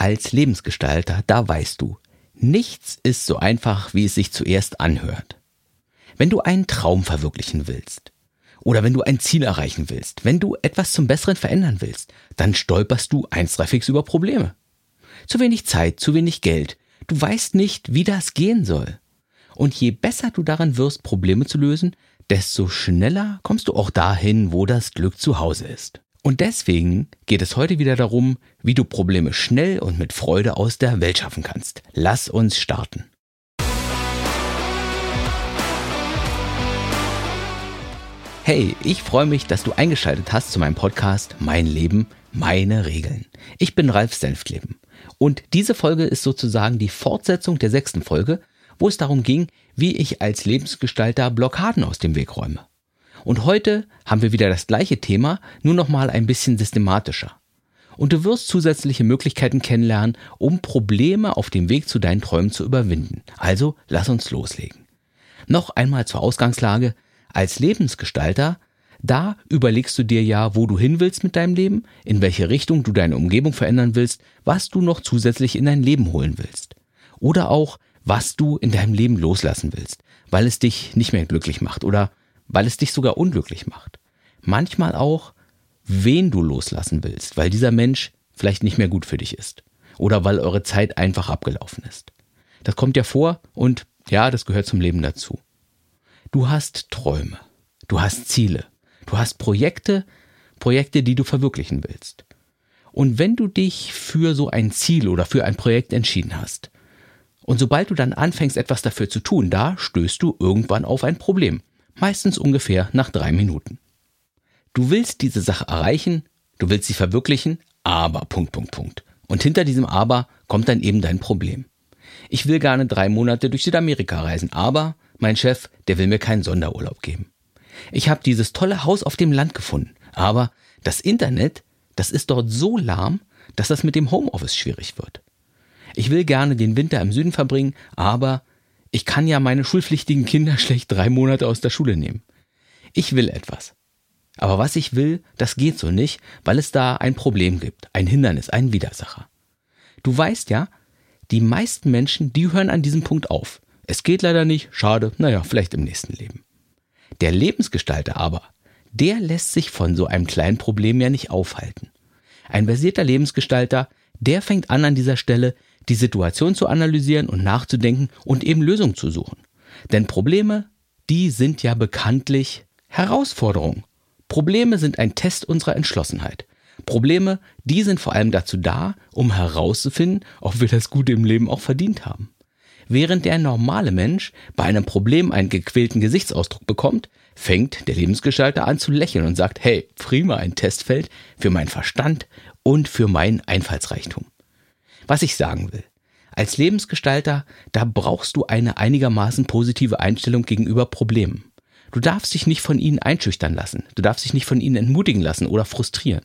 Als Lebensgestalter, da weißt du, nichts ist so einfach, wie es sich zuerst anhört. Wenn du einen Traum verwirklichen willst, oder wenn du ein Ziel erreichen willst, wenn du etwas zum Besseren verändern willst, dann stolperst du eins, drei fix über Probleme. Zu wenig Zeit, zu wenig Geld. Du weißt nicht, wie das gehen soll. Und je besser du daran wirst, Probleme zu lösen, desto schneller kommst du auch dahin, wo das Glück zu Hause ist. Und deswegen geht es heute wieder darum, wie du Probleme schnell und mit Freude aus der Welt schaffen kannst. Lass uns starten. Hey, ich freue mich, dass du eingeschaltet hast zu meinem Podcast Mein Leben, meine Regeln. Ich bin Ralf Senftleben. Und diese Folge ist sozusagen die Fortsetzung der sechsten Folge, wo es darum ging, wie ich als Lebensgestalter Blockaden aus dem Weg räume. Und heute haben wir wieder das gleiche Thema, nur noch mal ein bisschen systematischer. Und du wirst zusätzliche Möglichkeiten kennenlernen, um Probleme auf dem Weg zu deinen Träumen zu überwinden. Also lass uns loslegen. Noch einmal zur Ausgangslage. Als Lebensgestalter, da überlegst du dir ja, wo du hin willst mit deinem Leben, in welche Richtung du deine Umgebung verändern willst, was du noch zusätzlich in dein Leben holen willst. Oder auch, was du in deinem Leben loslassen willst, weil es dich nicht mehr glücklich macht oder weil es dich sogar unglücklich macht. Manchmal auch, wen du loslassen willst, weil dieser Mensch vielleicht nicht mehr gut für dich ist oder weil eure Zeit einfach abgelaufen ist. Das kommt ja vor und ja, das gehört zum Leben dazu. Du hast Träume, du hast Ziele, du hast Projekte, Projekte, die du verwirklichen willst. Und wenn du dich für so ein Ziel oder für ein Projekt entschieden hast, und sobald du dann anfängst, etwas dafür zu tun, da stößt du irgendwann auf ein Problem meistens ungefähr nach drei Minuten. Du willst diese Sache erreichen, du willst sie verwirklichen, aber Punkt, Punkt, Punkt. Und hinter diesem Aber kommt dann eben dein Problem. Ich will gerne drei Monate durch Südamerika reisen, aber mein Chef, der will mir keinen Sonderurlaub geben. Ich habe dieses tolle Haus auf dem Land gefunden, aber das Internet, das ist dort so lahm, dass das mit dem Homeoffice schwierig wird. Ich will gerne den Winter im Süden verbringen, aber ich kann ja meine schulpflichtigen Kinder schlecht drei Monate aus der Schule nehmen. Ich will etwas. Aber was ich will, das geht so nicht, weil es da ein Problem gibt, ein Hindernis, einen Widersacher. Du weißt ja, die meisten Menschen, die hören an diesem Punkt auf. Es geht leider nicht, schade, naja, vielleicht im nächsten Leben. Der Lebensgestalter aber, der lässt sich von so einem kleinen Problem ja nicht aufhalten. Ein versierter Lebensgestalter, der fängt an an dieser Stelle, die Situation zu analysieren und nachzudenken und eben Lösungen zu suchen. Denn Probleme, die sind ja bekanntlich Herausforderungen. Probleme sind ein Test unserer Entschlossenheit. Probleme, die sind vor allem dazu da, um herauszufinden, ob wir das Gute im Leben auch verdient haben. Während der normale Mensch bei einem Problem einen gequälten Gesichtsausdruck bekommt, fängt der Lebensgestalter an zu lächeln und sagt, hey, prima ein Testfeld für meinen Verstand und für meinen Einfallsreichtum. Was ich sagen will. Als Lebensgestalter, da brauchst du eine einigermaßen positive Einstellung gegenüber Problemen. Du darfst dich nicht von ihnen einschüchtern lassen. Du darfst dich nicht von ihnen entmutigen lassen oder frustrieren.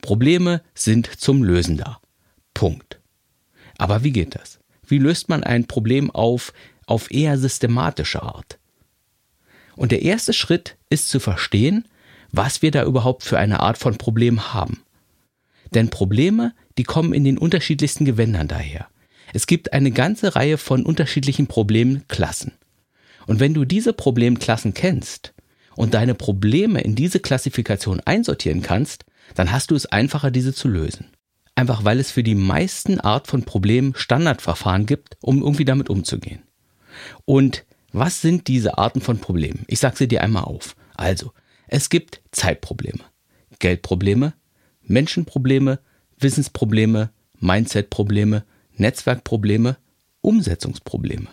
Probleme sind zum Lösen da. Punkt. Aber wie geht das? Wie löst man ein Problem auf, auf eher systematische Art? Und der erste Schritt ist zu verstehen, was wir da überhaupt für eine Art von Problem haben. Denn Probleme, die kommen in den unterschiedlichsten Gewändern daher. Es gibt eine ganze Reihe von unterschiedlichen Problemklassen. Und wenn du diese Problemklassen kennst und deine Probleme in diese Klassifikation einsortieren kannst, dann hast du es einfacher, diese zu lösen. Einfach weil es für die meisten Art von Problemen Standardverfahren gibt, um irgendwie damit umzugehen. Und was sind diese Arten von Problemen? Ich sage sie dir einmal auf. Also, es gibt Zeitprobleme, Geldprobleme, Menschenprobleme, Wissensprobleme, Mindsetprobleme, Netzwerkprobleme, Umsetzungsprobleme.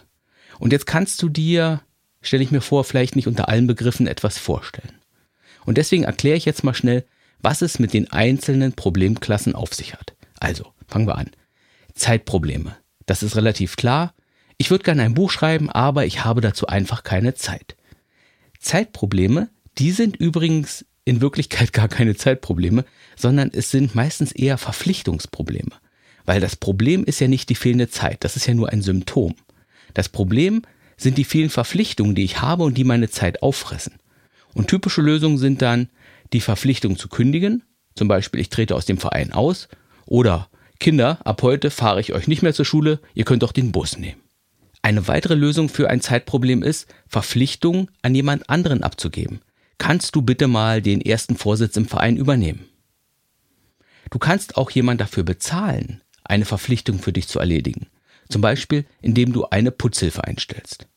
Und jetzt kannst du dir, stelle ich mir vor, vielleicht nicht unter allen Begriffen etwas vorstellen. Und deswegen erkläre ich jetzt mal schnell, was es mit den einzelnen Problemklassen auf sich hat. Also, fangen wir an. Zeitprobleme. Das ist relativ klar. Ich würde gerne ein Buch schreiben, aber ich habe dazu einfach keine Zeit. Zeitprobleme, die sind übrigens in Wirklichkeit gar keine Zeitprobleme, sondern es sind meistens eher Verpflichtungsprobleme. Weil das Problem ist ja nicht die fehlende Zeit, das ist ja nur ein Symptom. Das Problem sind die vielen Verpflichtungen, die ich habe und die meine Zeit auffressen. Und typische Lösungen sind dann die Verpflichtung zu kündigen, zum Beispiel ich trete aus dem Verein aus, oder Kinder, ab heute fahre ich euch nicht mehr zur Schule, ihr könnt doch den Bus nehmen. Eine weitere Lösung für ein Zeitproblem ist, Verpflichtungen an jemand anderen abzugeben. Kannst du bitte mal den ersten Vorsitz im Verein übernehmen? Du kannst auch jemand dafür bezahlen, eine Verpflichtung für dich zu erledigen. Zum Beispiel, indem du eine Putzhilfe einstellst.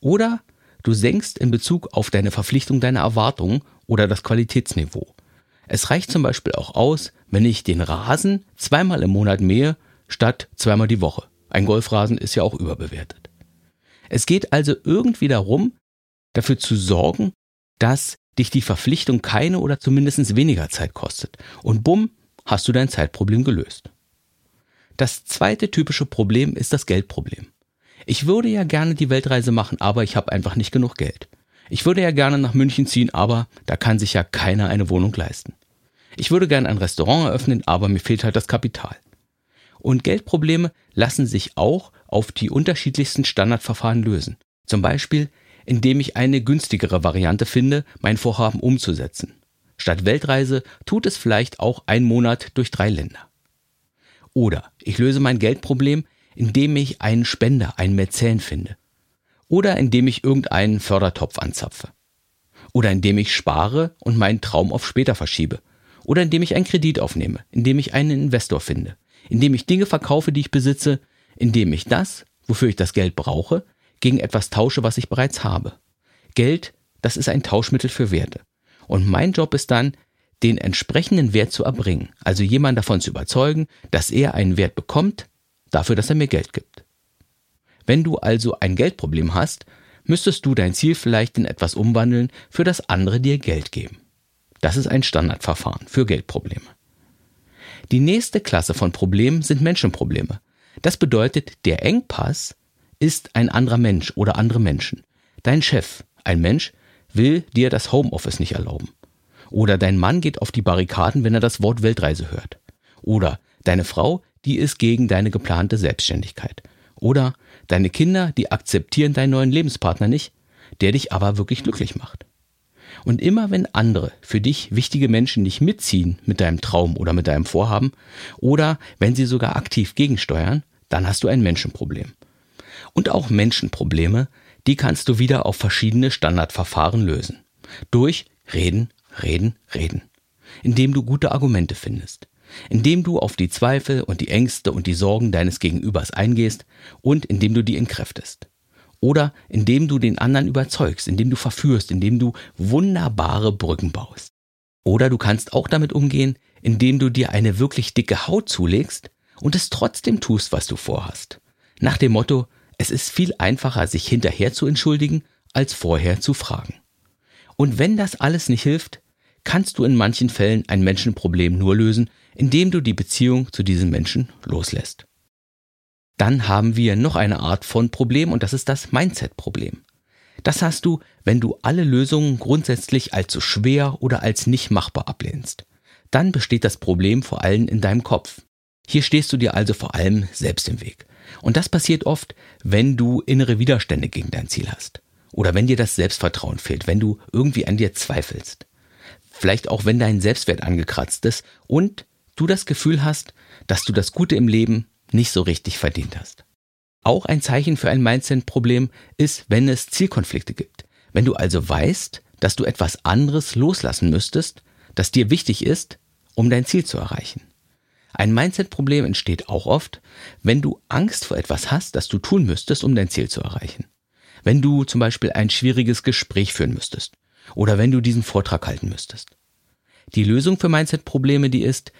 Oder du senkst in Bezug auf deine Verpflichtung deine Erwartungen oder das Qualitätsniveau. Es reicht zum Beispiel auch aus, wenn ich den Rasen zweimal im Monat mähe, statt zweimal die Woche. Ein Golfrasen ist ja auch überbewertet. Es geht also irgendwie darum, dafür zu sorgen, dass dich die Verpflichtung keine oder zumindest weniger Zeit kostet. Und bumm, hast du dein Zeitproblem gelöst. Das zweite typische Problem ist das Geldproblem. Ich würde ja gerne die Weltreise machen, aber ich habe einfach nicht genug Geld. Ich würde ja gerne nach München ziehen, aber da kann sich ja keiner eine Wohnung leisten. Ich würde gerne ein Restaurant eröffnen, aber mir fehlt halt das Kapital. Und Geldprobleme lassen sich auch auf die unterschiedlichsten Standardverfahren lösen. Zum Beispiel, indem ich eine günstigere Variante finde, mein Vorhaben umzusetzen. Statt Weltreise tut es vielleicht auch ein Monat durch drei Länder. Oder ich löse mein Geldproblem, indem ich einen Spender, einen Mäzen finde. Oder indem ich irgendeinen Fördertopf anzapfe. Oder indem ich spare und meinen Traum auf später verschiebe. Oder indem ich einen Kredit aufnehme, indem ich einen Investor finde. Indem ich Dinge verkaufe, die ich besitze, indem ich das, wofür ich das Geld brauche, gegen etwas tausche, was ich bereits habe. Geld, das ist ein Tauschmittel für Werte. Und mein Job ist dann, den entsprechenden Wert zu erbringen. Also jemanden davon zu überzeugen, dass er einen Wert bekommt, dafür, dass er mir Geld gibt. Wenn du also ein Geldproblem hast, müsstest du dein Ziel vielleicht in etwas umwandeln, für das andere dir Geld geben. Das ist ein Standardverfahren für Geldprobleme. Die nächste Klasse von Problemen sind Menschenprobleme. Das bedeutet, der Engpass ist ein anderer Mensch oder andere Menschen. Dein Chef, ein Mensch, will dir das Homeoffice nicht erlauben. Oder dein Mann geht auf die Barrikaden, wenn er das Wort Weltreise hört. Oder deine Frau, die ist gegen deine geplante Selbstständigkeit. Oder deine Kinder, die akzeptieren deinen neuen Lebenspartner nicht, der dich aber wirklich glücklich macht. Und immer wenn andere für dich wichtige Menschen nicht mitziehen mit deinem Traum oder mit deinem Vorhaben, oder wenn sie sogar aktiv gegensteuern, dann hast du ein Menschenproblem. Und auch Menschenprobleme, die kannst du wieder auf verschiedene Standardverfahren lösen. Durch Reden, Reden, Reden. Indem du gute Argumente findest indem du auf die Zweifel und die Ängste und die Sorgen deines Gegenübers eingehst und indem du die entkräftest. Oder indem du den anderen überzeugst, indem du verführst, indem du wunderbare Brücken baust. Oder du kannst auch damit umgehen, indem du dir eine wirklich dicke Haut zulegst und es trotzdem tust, was du vorhast. Nach dem Motto, es ist viel einfacher, sich hinterher zu entschuldigen, als vorher zu fragen. Und wenn das alles nicht hilft, kannst du in manchen Fällen ein Menschenproblem nur lösen, indem du die Beziehung zu diesem Menschen loslässt. Dann haben wir noch eine Art von Problem und das ist das Mindset-Problem. Das hast du, wenn du alle Lösungen grundsätzlich als zu schwer oder als nicht machbar ablehnst. Dann besteht das Problem vor allem in deinem Kopf. Hier stehst du dir also vor allem selbst im Weg. Und das passiert oft, wenn du innere Widerstände gegen dein Ziel hast. Oder wenn dir das Selbstvertrauen fehlt, wenn du irgendwie an dir zweifelst. Vielleicht auch, wenn dein Selbstwert angekratzt ist und du das Gefühl hast, dass du das Gute im Leben nicht so richtig verdient hast. Auch ein Zeichen für ein Mindset-Problem ist, wenn es Zielkonflikte gibt. Wenn du also weißt, dass du etwas anderes loslassen müsstest, das dir wichtig ist, um dein Ziel zu erreichen. Ein Mindset-Problem entsteht auch oft, wenn du Angst vor etwas hast, das du tun müsstest, um dein Ziel zu erreichen. Wenn du zum Beispiel ein schwieriges Gespräch führen müsstest oder wenn du diesen Vortrag halten müsstest. Die Lösung für Mindset-Probleme, die ist,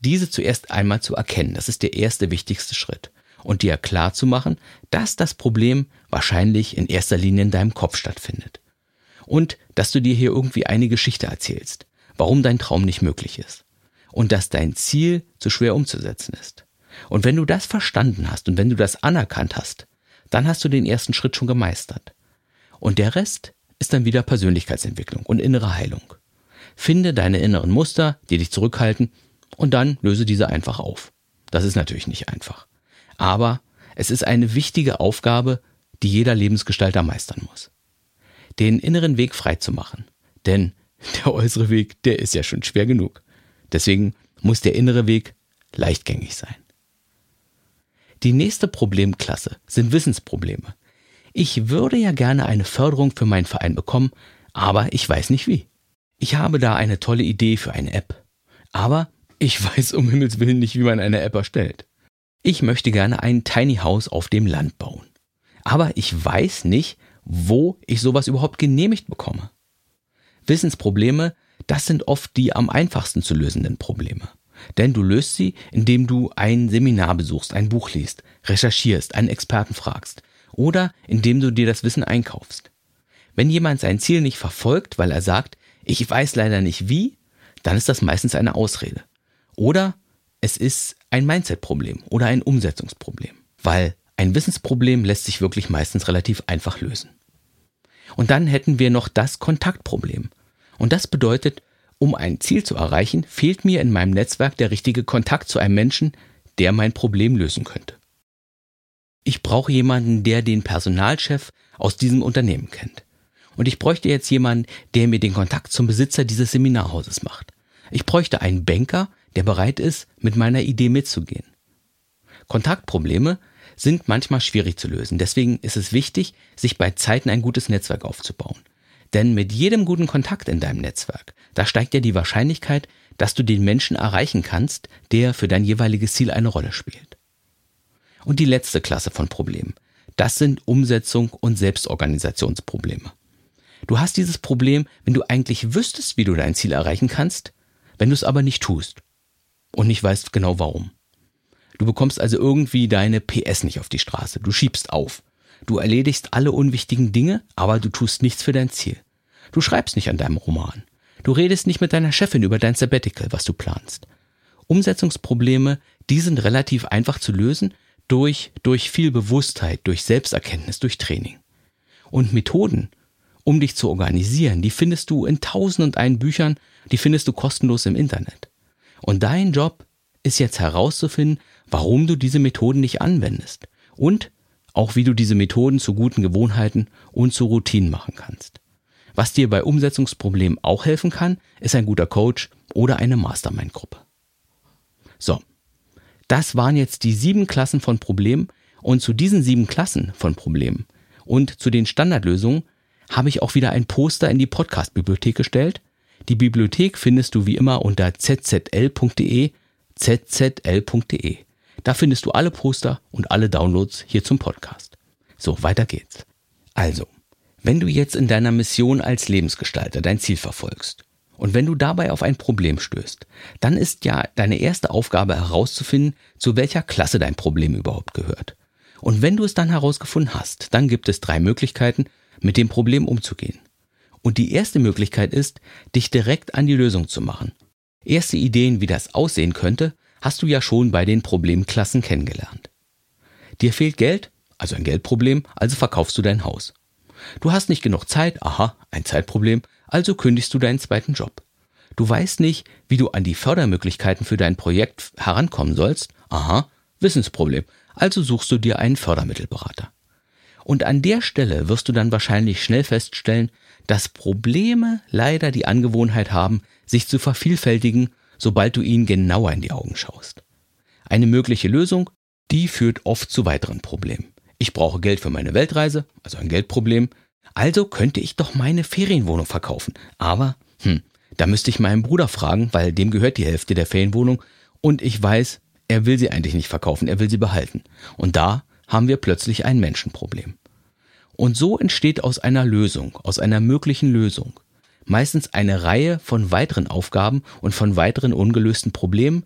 diese zuerst einmal zu erkennen. Das ist der erste wichtigste Schritt. Und dir klar zu machen, dass das Problem wahrscheinlich in erster Linie in deinem Kopf stattfindet. Und dass du dir hier irgendwie eine Geschichte erzählst, warum dein Traum nicht möglich ist. Und dass dein Ziel zu schwer umzusetzen ist. Und wenn du das verstanden hast und wenn du das anerkannt hast, dann hast du den ersten Schritt schon gemeistert. Und der Rest ist dann wieder Persönlichkeitsentwicklung und innere Heilung. Finde deine inneren Muster, die dich zurückhalten und dann löse diese einfach auf. Das ist natürlich nicht einfach. Aber es ist eine wichtige Aufgabe, die jeder Lebensgestalter meistern muss. Den inneren Weg frei zu machen. Denn der äußere Weg, der ist ja schon schwer genug. Deswegen muss der innere Weg leichtgängig sein. Die nächste Problemklasse sind Wissensprobleme. Ich würde ja gerne eine Förderung für meinen Verein bekommen, aber ich weiß nicht wie. Ich habe da eine tolle Idee für eine App. Aber ich weiß um Himmels Willen nicht, wie man eine App erstellt. Ich möchte gerne ein Tiny House auf dem Land bauen. Aber ich weiß nicht, wo ich sowas überhaupt genehmigt bekomme. Wissensprobleme, das sind oft die am einfachsten zu lösenden Probleme. Denn du löst sie, indem du ein Seminar besuchst, ein Buch liest, recherchierst, einen Experten fragst oder indem du dir das Wissen einkaufst. Wenn jemand sein Ziel nicht verfolgt, weil er sagt, ich weiß leider nicht wie, dann ist das meistens eine Ausrede. Oder es ist ein Mindset-Problem oder ein Umsetzungsproblem, weil ein Wissensproblem lässt sich wirklich meistens relativ einfach lösen. Und dann hätten wir noch das Kontaktproblem. Und das bedeutet, um ein Ziel zu erreichen, fehlt mir in meinem Netzwerk der richtige Kontakt zu einem Menschen, der mein Problem lösen könnte. Ich brauche jemanden, der den Personalchef aus diesem Unternehmen kennt. Und ich bräuchte jetzt jemanden, der mir den Kontakt zum Besitzer dieses Seminarhauses macht. Ich bräuchte einen Banker, der bereit ist, mit meiner Idee mitzugehen. Kontaktprobleme sind manchmal schwierig zu lösen. Deswegen ist es wichtig, sich bei Zeiten ein gutes Netzwerk aufzubauen. Denn mit jedem guten Kontakt in deinem Netzwerk, da steigt ja die Wahrscheinlichkeit, dass du den Menschen erreichen kannst, der für dein jeweiliges Ziel eine Rolle spielt. Und die letzte Klasse von Problemen, das sind Umsetzung und Selbstorganisationsprobleme. Du hast dieses Problem, wenn du eigentlich wüsstest, wie du dein Ziel erreichen kannst, wenn du es aber nicht tust und nicht weißt genau warum. Du bekommst also irgendwie deine PS nicht auf die Straße. Du schiebst auf. Du erledigst alle unwichtigen Dinge, aber du tust nichts für dein Ziel. Du schreibst nicht an deinem Roman. Du redest nicht mit deiner Chefin über dein Sabbatical, was du planst. Umsetzungsprobleme, die sind relativ einfach zu lösen durch, durch viel Bewusstheit, durch Selbsterkenntnis, durch Training. Und Methoden, um dich zu organisieren, die findest du in tausend und einen Büchern, die findest du kostenlos im Internet. Und dein Job ist jetzt herauszufinden, warum du diese Methoden nicht anwendest und auch wie du diese Methoden zu guten Gewohnheiten und zu Routinen machen kannst. Was dir bei Umsetzungsproblemen auch helfen kann, ist ein guter Coach oder eine Mastermind-Gruppe. So, das waren jetzt die sieben Klassen von Problemen und zu diesen sieben Klassen von Problemen und zu den Standardlösungen habe ich auch wieder ein Poster in die Podcast-Bibliothek gestellt. Die Bibliothek findest du wie immer unter zzl.de, zzl.de. Da findest du alle Poster und alle Downloads hier zum Podcast. So, weiter geht's. Also, wenn du jetzt in deiner Mission als Lebensgestalter dein Ziel verfolgst und wenn du dabei auf ein Problem stößt, dann ist ja deine erste Aufgabe herauszufinden, zu welcher Klasse dein Problem überhaupt gehört. Und wenn du es dann herausgefunden hast, dann gibt es drei Möglichkeiten, mit dem Problem umzugehen. Und die erste Möglichkeit ist, dich direkt an die Lösung zu machen. Erste Ideen, wie das aussehen könnte, hast du ja schon bei den Problemklassen kennengelernt. Dir fehlt Geld, also ein Geldproblem, also verkaufst du dein Haus. Du hast nicht genug Zeit, aha, ein Zeitproblem, also kündigst du deinen zweiten Job. Du weißt nicht, wie du an die Fördermöglichkeiten für dein Projekt herankommen sollst, aha, Wissensproblem, also suchst du dir einen Fördermittelberater. Und an der Stelle wirst du dann wahrscheinlich schnell feststellen, dass Probleme leider die Angewohnheit haben, sich zu vervielfältigen sobald du ihnen genauer in die Augen schaust. Eine mögliche Lösung, die führt oft zu weiteren Problemen. Ich brauche Geld für meine Weltreise, also ein Geldproblem. Also könnte ich doch meine Ferienwohnung verkaufen. Aber, hm, da müsste ich meinen Bruder fragen, weil dem gehört die Hälfte der Ferienwohnung und ich weiß, er will sie eigentlich nicht verkaufen, er will sie behalten. Und da haben wir plötzlich ein Menschenproblem. Und so entsteht aus einer Lösung, aus einer möglichen Lösung, meistens eine Reihe von weiteren Aufgaben und von weiteren ungelösten Problemen,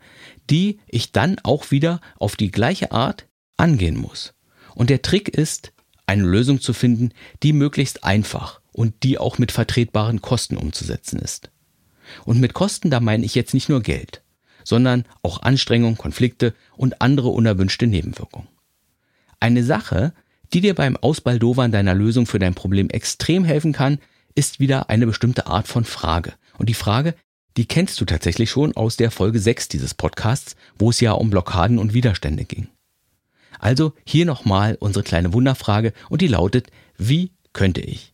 die ich dann auch wieder auf die gleiche Art angehen muss. Und der Trick ist, eine Lösung zu finden, die möglichst einfach und die auch mit vertretbaren Kosten umzusetzen ist. Und mit Kosten, da meine ich jetzt nicht nur Geld, sondern auch Anstrengung, Konflikte und andere unerwünschte Nebenwirkungen. Eine Sache, die dir beim Ausbaldowern deiner Lösung für dein Problem extrem helfen kann, ist wieder eine bestimmte Art von Frage. Und die Frage, die kennst du tatsächlich schon aus der Folge 6 dieses Podcasts, wo es ja um Blockaden und Widerstände ging. Also hier nochmal unsere kleine Wunderfrage und die lautet, wie könnte ich?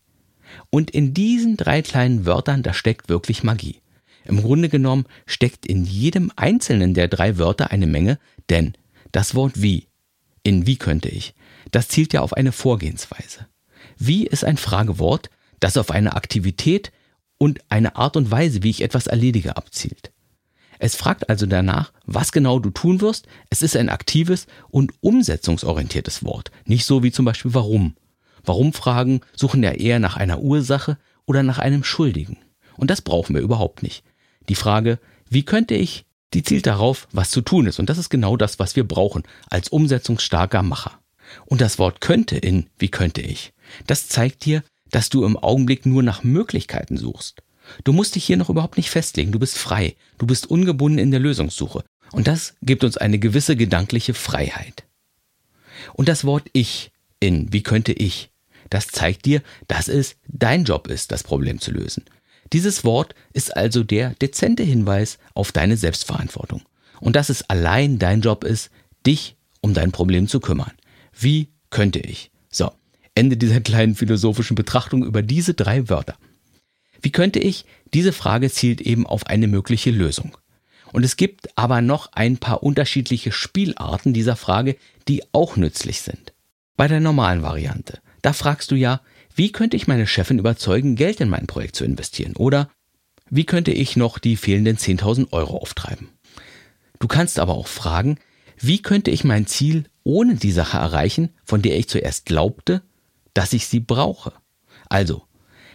Und in diesen drei kleinen Wörtern, da steckt wirklich Magie. Im Grunde genommen steckt in jedem einzelnen der drei Wörter eine Menge, denn das Wort wie in wie könnte ich, das zielt ja auf eine Vorgehensweise. Wie ist ein Fragewort, das auf eine Aktivität und eine Art und Weise, wie ich etwas erledige, abzielt. Es fragt also danach, was genau du tun wirst. Es ist ein aktives und umsetzungsorientiertes Wort. Nicht so wie zum Beispiel warum. Warum-Fragen suchen ja eher nach einer Ursache oder nach einem Schuldigen. Und das brauchen wir überhaupt nicht. Die Frage, wie könnte ich, die zielt darauf, was zu tun ist. Und das ist genau das, was wir brauchen als umsetzungsstarker Macher. Und das Wort könnte in wie könnte ich, das zeigt dir, dass du im Augenblick nur nach Möglichkeiten suchst. Du musst dich hier noch überhaupt nicht festlegen, du bist frei, du bist ungebunden in der Lösungssuche. Und das gibt uns eine gewisse gedankliche Freiheit. Und das Wort ich in wie könnte ich, das zeigt dir, dass es dein Job ist, das Problem zu lösen. Dieses Wort ist also der dezente Hinweis auf deine Selbstverantwortung. Und dass es allein dein Job ist, dich um dein Problem zu kümmern. Wie könnte ich? Ende dieser kleinen philosophischen Betrachtung über diese drei Wörter. Wie könnte ich? Diese Frage zielt eben auf eine mögliche Lösung. Und es gibt aber noch ein paar unterschiedliche Spielarten dieser Frage, die auch nützlich sind. Bei der normalen Variante, da fragst du ja, wie könnte ich meine Chefin überzeugen, Geld in mein Projekt zu investieren? Oder wie könnte ich noch die fehlenden 10.000 Euro auftreiben? Du kannst aber auch fragen, wie könnte ich mein Ziel ohne die Sache erreichen, von der ich zuerst glaubte, dass ich sie brauche? Also,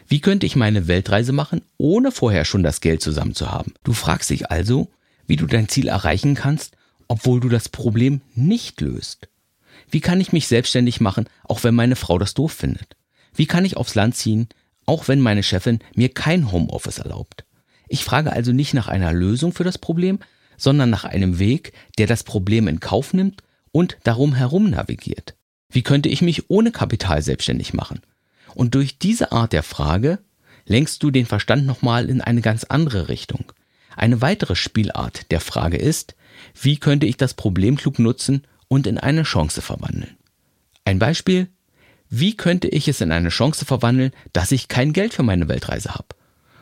wie könnte ich meine Weltreise machen, ohne vorher schon das Geld zusammen zu haben? Du fragst dich also, wie du dein Ziel erreichen kannst, obwohl du das Problem nicht löst. Wie kann ich mich selbstständig machen, auch wenn meine Frau das doof findet? Wie kann ich aufs Land ziehen, auch wenn meine Chefin mir kein Homeoffice erlaubt? Ich frage also nicht nach einer Lösung für das Problem, sondern nach einem Weg, der das Problem in Kauf nimmt und darum herum navigiert. Wie könnte ich mich ohne Kapital selbstständig machen? Und durch diese Art der Frage lenkst du den Verstand nochmal in eine ganz andere Richtung. Eine weitere Spielart der Frage ist, wie könnte ich das Problem klug nutzen und in eine Chance verwandeln? Ein Beispiel, wie könnte ich es in eine Chance verwandeln, dass ich kein Geld für meine Weltreise habe?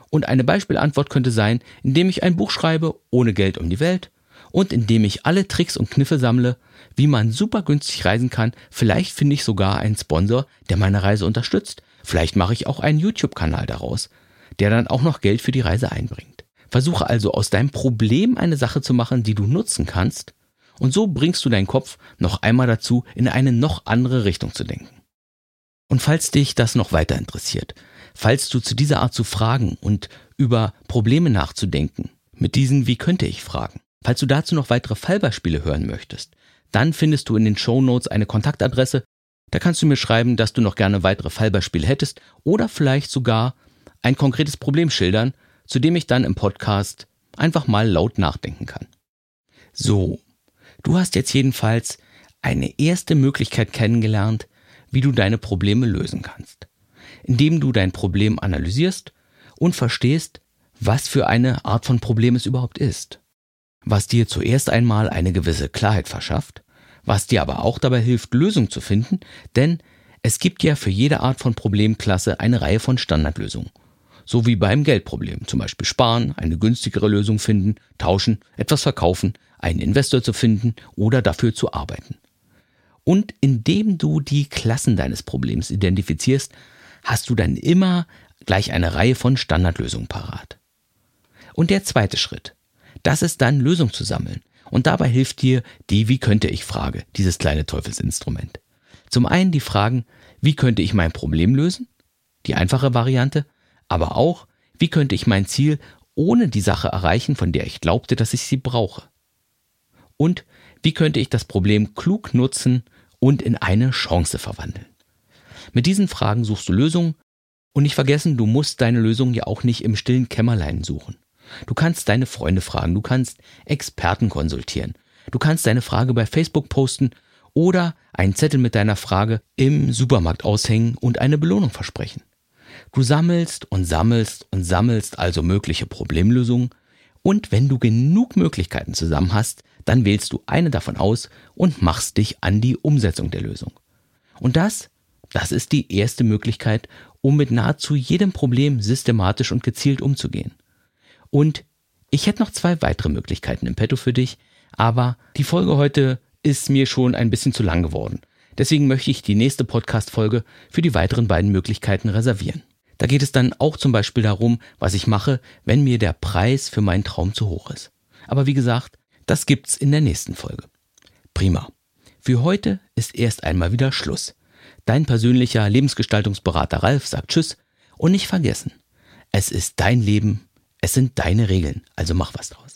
Und eine Beispielantwort könnte sein, indem ich ein Buch schreibe, ohne Geld um die Welt, und indem ich alle Tricks und Kniffe sammle, wie man super günstig reisen kann. Vielleicht finde ich sogar einen Sponsor, der meine Reise unterstützt. Vielleicht mache ich auch einen YouTube-Kanal daraus, der dann auch noch Geld für die Reise einbringt. Versuche also aus deinem Problem eine Sache zu machen, die du nutzen kannst, und so bringst du deinen Kopf noch einmal dazu, in eine noch andere Richtung zu denken. Und falls dich das noch weiter interessiert, falls du zu dieser Art zu fragen und über Probleme nachzudenken, mit diesen Wie könnte ich fragen, falls du dazu noch weitere Fallbeispiele hören möchtest, dann findest du in den Show Notes eine Kontaktadresse, da kannst du mir schreiben, dass du noch gerne weitere Fallbeispiele hättest oder vielleicht sogar ein konkretes Problem schildern, zu dem ich dann im Podcast einfach mal laut nachdenken kann. So, du hast jetzt jedenfalls eine erste Möglichkeit kennengelernt, wie du deine Probleme lösen kannst, indem du dein Problem analysierst und verstehst, was für eine Art von Problem es überhaupt ist, was dir zuerst einmal eine gewisse Klarheit verschafft, was dir aber auch dabei hilft, Lösungen zu finden, denn es gibt ja für jede Art von Problemklasse eine Reihe von Standardlösungen. So wie beim Geldproblem, zum Beispiel sparen, eine günstigere Lösung finden, tauschen, etwas verkaufen, einen Investor zu finden oder dafür zu arbeiten. Und indem du die Klassen deines Problems identifizierst, hast du dann immer gleich eine Reihe von Standardlösungen parat. Und der zweite Schritt, das ist dann Lösung zu sammeln. Und dabei hilft dir die Wie könnte ich Frage, dieses kleine Teufelsinstrument. Zum einen die Fragen, wie könnte ich mein Problem lösen? Die einfache Variante, aber auch, wie könnte ich mein Ziel ohne die Sache erreichen, von der ich glaubte, dass ich sie brauche? Und wie könnte ich das Problem klug nutzen und in eine Chance verwandeln. Mit diesen Fragen suchst du Lösungen und nicht vergessen, du musst deine Lösung ja auch nicht im stillen Kämmerlein suchen. Du kannst deine Freunde fragen, du kannst Experten konsultieren, du kannst deine Frage bei Facebook posten oder einen Zettel mit deiner Frage im Supermarkt aushängen und eine Belohnung versprechen. Du sammelst und sammelst und sammelst also mögliche Problemlösungen und wenn du genug Möglichkeiten zusammen hast, dann wählst du eine davon aus und machst dich an die Umsetzung der Lösung. Und das, das ist die erste Möglichkeit, um mit nahezu jedem Problem systematisch und gezielt umzugehen. Und ich hätte noch zwei weitere Möglichkeiten im Petto für dich, aber die Folge heute ist mir schon ein bisschen zu lang geworden. Deswegen möchte ich die nächste Podcast-Folge für die weiteren beiden Möglichkeiten reservieren. Da geht es dann auch zum Beispiel darum, was ich mache, wenn mir der Preis für meinen Traum zu hoch ist. Aber wie gesagt, das gibt's in der nächsten Folge. Prima. Für heute ist erst einmal wieder Schluss. Dein persönlicher Lebensgestaltungsberater Ralf sagt Tschüss und nicht vergessen, es ist dein Leben, es sind deine Regeln, also mach was draus.